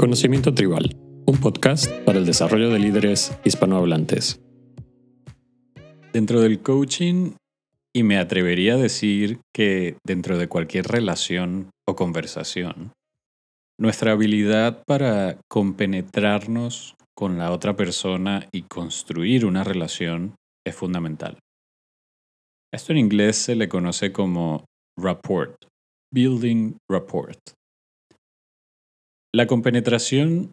Conocimiento Tribal, un podcast para el desarrollo de líderes hispanohablantes. Dentro del coaching, y me atrevería a decir que dentro de cualquier relación o conversación, nuestra habilidad para compenetrarnos con la otra persona y construir una relación es fundamental. Esto en inglés se le conoce como rapport, building rapport. La compenetración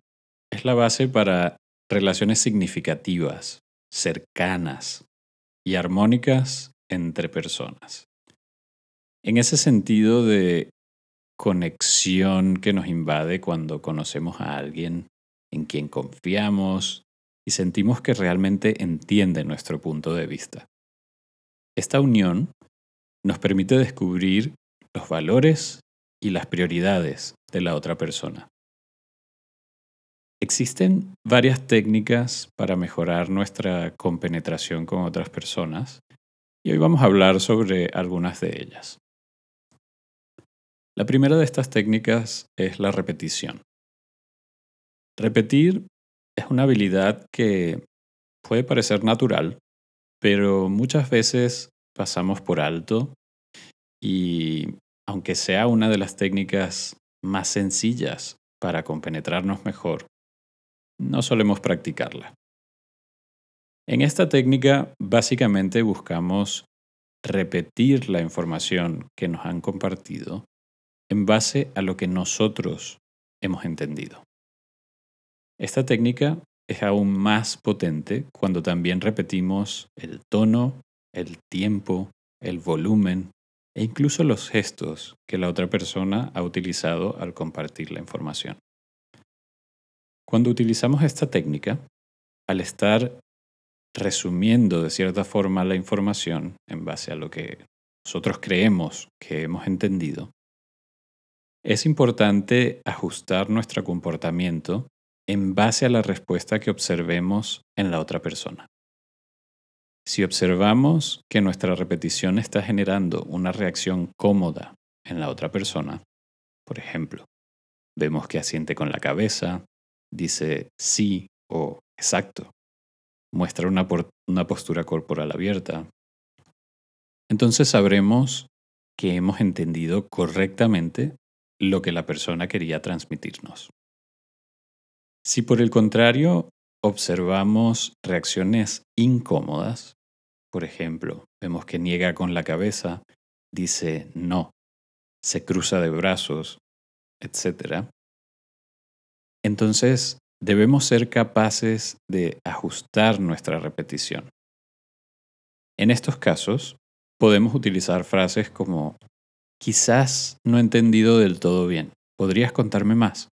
es la base para relaciones significativas, cercanas y armónicas entre personas. En ese sentido de conexión que nos invade cuando conocemos a alguien en quien confiamos y sentimos que realmente entiende nuestro punto de vista. Esta unión nos permite descubrir los valores y las prioridades de la otra persona. Existen varias técnicas para mejorar nuestra compenetración con otras personas y hoy vamos a hablar sobre algunas de ellas. La primera de estas técnicas es la repetición. Repetir es una habilidad que puede parecer natural, pero muchas veces pasamos por alto y aunque sea una de las técnicas más sencillas para compenetrarnos mejor, no solemos practicarla. En esta técnica básicamente buscamos repetir la información que nos han compartido en base a lo que nosotros hemos entendido. Esta técnica es aún más potente cuando también repetimos el tono, el tiempo, el volumen e incluso los gestos que la otra persona ha utilizado al compartir la información. Cuando utilizamos esta técnica, al estar resumiendo de cierta forma la información en base a lo que nosotros creemos que hemos entendido, es importante ajustar nuestro comportamiento en base a la respuesta que observemos en la otra persona. Si observamos que nuestra repetición está generando una reacción cómoda en la otra persona, por ejemplo, vemos que asiente con la cabeza, dice sí o exacto, muestra una, una postura corporal abierta, entonces sabremos que hemos entendido correctamente lo que la persona quería transmitirnos. Si por el contrario observamos reacciones incómodas, por ejemplo, vemos que niega con la cabeza, dice no, se cruza de brazos, etc., entonces debemos ser capaces de ajustar nuestra repetición. En estos casos, podemos utilizar frases como quizás no he entendido del todo bien, ¿podrías contarme más?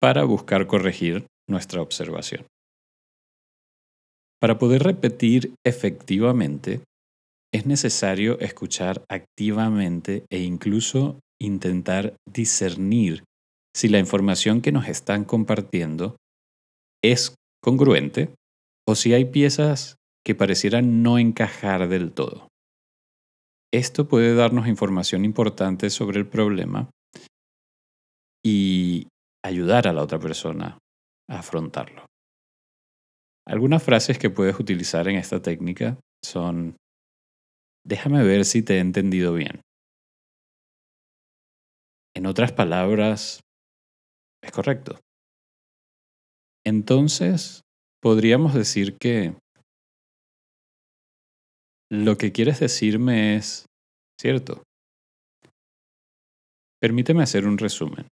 para buscar corregir nuestra observación. Para poder repetir efectivamente, es necesario escuchar activamente e incluso intentar discernir si la información que nos están compartiendo es congruente o si hay piezas que parecieran no encajar del todo. Esto puede darnos información importante sobre el problema y ayudar a la otra persona a afrontarlo. Algunas frases que puedes utilizar en esta técnica son, déjame ver si te he entendido bien. En otras palabras, es correcto. Entonces, podríamos decir que lo que quieres decirme es cierto. Permíteme hacer un resumen.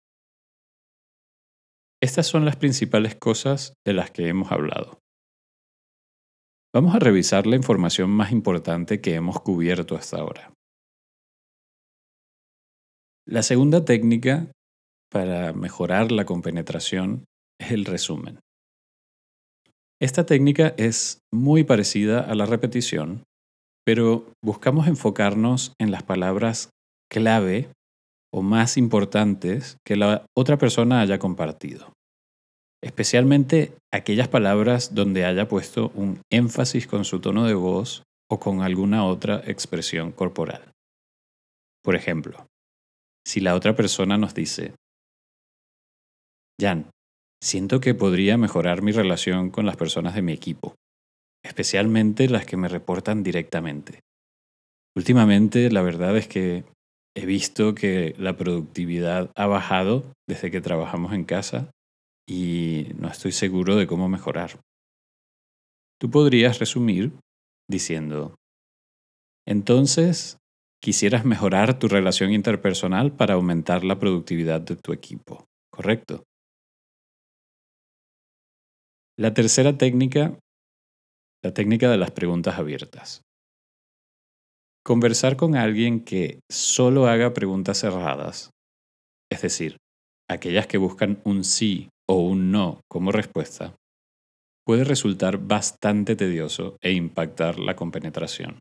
Estas son las principales cosas de las que hemos hablado. Vamos a revisar la información más importante que hemos cubierto hasta ahora. La segunda técnica para mejorar la compenetración es el resumen. Esta técnica es muy parecida a la repetición, pero buscamos enfocarnos en las palabras clave o más importantes que la otra persona haya compartido. Especialmente aquellas palabras donde haya puesto un énfasis con su tono de voz o con alguna otra expresión corporal. Por ejemplo, si la otra persona nos dice, Jan, siento que podría mejorar mi relación con las personas de mi equipo, especialmente las que me reportan directamente. Últimamente, la verdad es que he visto que la productividad ha bajado desde que trabajamos en casa y no estoy seguro de cómo mejorar. Tú podrías resumir diciendo, entonces, quisieras mejorar tu relación interpersonal para aumentar la productividad de tu equipo, ¿correcto? La tercera técnica, la técnica de las preguntas abiertas. Conversar con alguien que solo haga preguntas cerradas, es decir, aquellas que buscan un sí o un no como respuesta, puede resultar bastante tedioso e impactar la compenetración.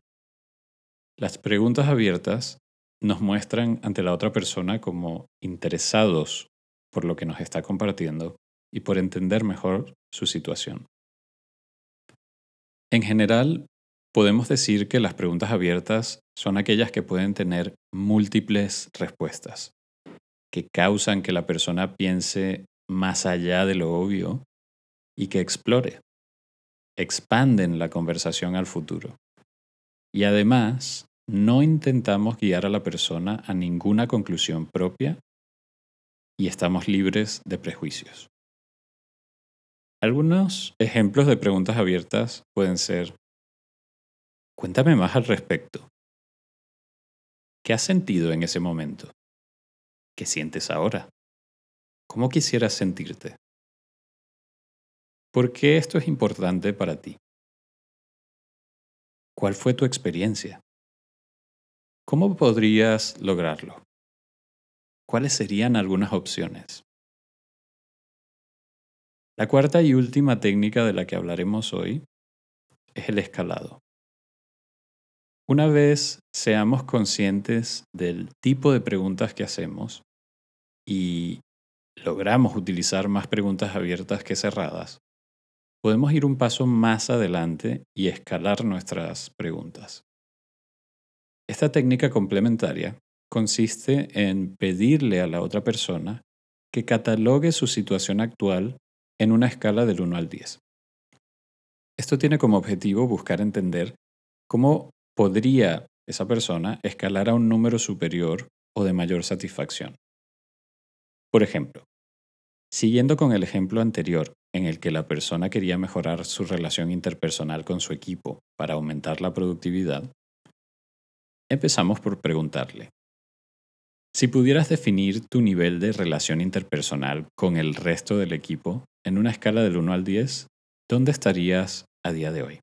Las preguntas abiertas nos muestran ante la otra persona como interesados por lo que nos está compartiendo y por entender mejor su situación. En general, podemos decir que las preguntas abiertas son aquellas que pueden tener múltiples respuestas, que causan que la persona piense más allá de lo obvio y que explore, expanden la conversación al futuro. Y además, no intentamos guiar a la persona a ninguna conclusión propia y estamos libres de prejuicios. Algunos ejemplos de preguntas abiertas pueden ser, cuéntame más al respecto. ¿Qué has sentido en ese momento? ¿Qué sientes ahora? ¿Cómo quisieras sentirte? ¿Por qué esto es importante para ti? ¿Cuál fue tu experiencia? ¿Cómo podrías lograrlo? ¿Cuáles serían algunas opciones? La cuarta y última técnica de la que hablaremos hoy es el escalado. Una vez seamos conscientes del tipo de preguntas que hacemos y logramos utilizar más preguntas abiertas que cerradas, podemos ir un paso más adelante y escalar nuestras preguntas. Esta técnica complementaria consiste en pedirle a la otra persona que catalogue su situación actual en una escala del 1 al 10. Esto tiene como objetivo buscar entender cómo podría esa persona escalar a un número superior o de mayor satisfacción. Por ejemplo, siguiendo con el ejemplo anterior en el que la persona quería mejorar su relación interpersonal con su equipo para aumentar la productividad, empezamos por preguntarle, si pudieras definir tu nivel de relación interpersonal con el resto del equipo en una escala del 1 al 10, ¿dónde estarías a día de hoy?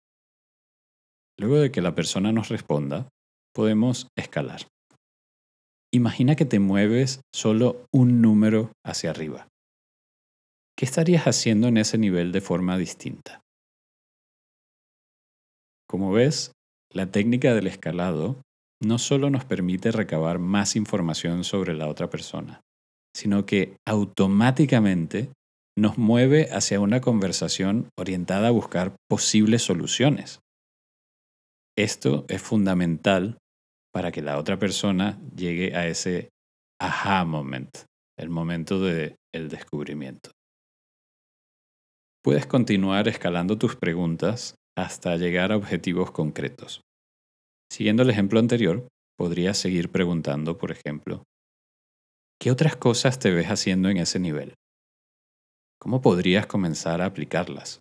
Luego de que la persona nos responda, podemos escalar. Imagina que te mueves solo un número hacia arriba. ¿Qué estarías haciendo en ese nivel de forma distinta? Como ves, la técnica del escalado no solo nos permite recabar más información sobre la otra persona, sino que automáticamente nos mueve hacia una conversación orientada a buscar posibles soluciones. Esto es fundamental para que la otra persona llegue a ese aha moment, el momento del descubrimiento. Puedes continuar escalando tus preguntas hasta llegar a objetivos concretos. Siguiendo el ejemplo anterior, podrías seguir preguntando, por ejemplo, ¿qué otras cosas te ves haciendo en ese nivel? ¿Cómo podrías comenzar a aplicarlas?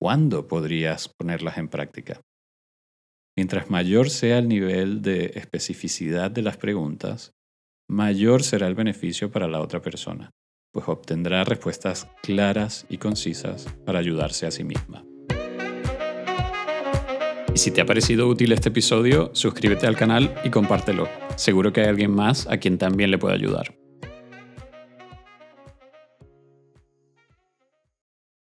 ¿Cuándo podrías ponerlas en práctica? Mientras mayor sea el nivel de especificidad de las preguntas, mayor será el beneficio para la otra persona pues obtendrá respuestas claras y concisas para ayudarse a sí misma. Y si te ha parecido útil este episodio, suscríbete al canal y compártelo. Seguro que hay alguien más a quien también le puede ayudar.